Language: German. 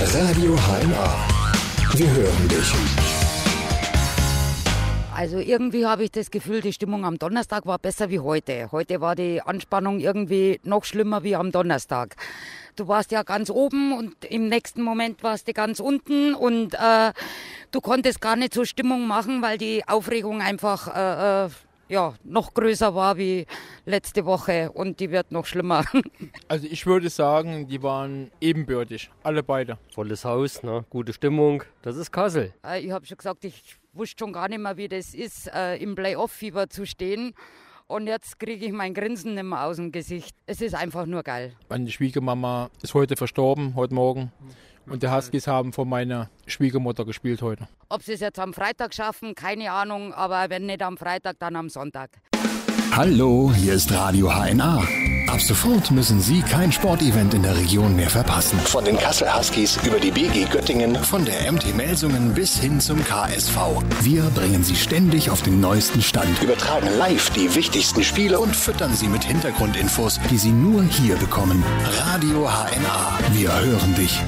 Radio HNA. Wir hören dich. Also irgendwie habe ich das Gefühl, die Stimmung am Donnerstag war besser wie heute. Heute war die Anspannung irgendwie noch schlimmer wie am Donnerstag. Du warst ja ganz oben und im nächsten Moment warst du ganz unten und äh, du konntest gar nicht so Stimmung machen, weil die Aufregung einfach äh, äh ja, noch größer war wie letzte Woche und die wird noch schlimmer. Also ich würde sagen, die waren ebenbürtig, alle beide. Volles Haus, ne? gute Stimmung, das ist Kassel. Äh, ich habe schon gesagt, ich wusste schon gar nicht mehr, wie das ist, äh, im Playoff-Fieber zu stehen. Und jetzt kriege ich mein Grinsen nicht mehr aus dem Gesicht. Es ist einfach nur geil. Meine Schwiegermama ist heute verstorben, heute Morgen. Und die Huskies haben von meiner Schwiegermutter gespielt heute. Ob sie es jetzt am Freitag schaffen, keine Ahnung. Aber wenn nicht am Freitag, dann am Sonntag. Hallo, hier ist Radio HNA. Ab sofort müssen Sie kein Sportevent in der Region mehr verpassen. Von den Kassel Huskies über die BG Göttingen, von der MT Melsungen bis hin zum KSV. Wir bringen Sie ständig auf den neuesten Stand, übertragen live die wichtigsten Spiele und füttern Sie mit Hintergrundinfos, die Sie nur hier bekommen. Radio HNA. Wir hören dich.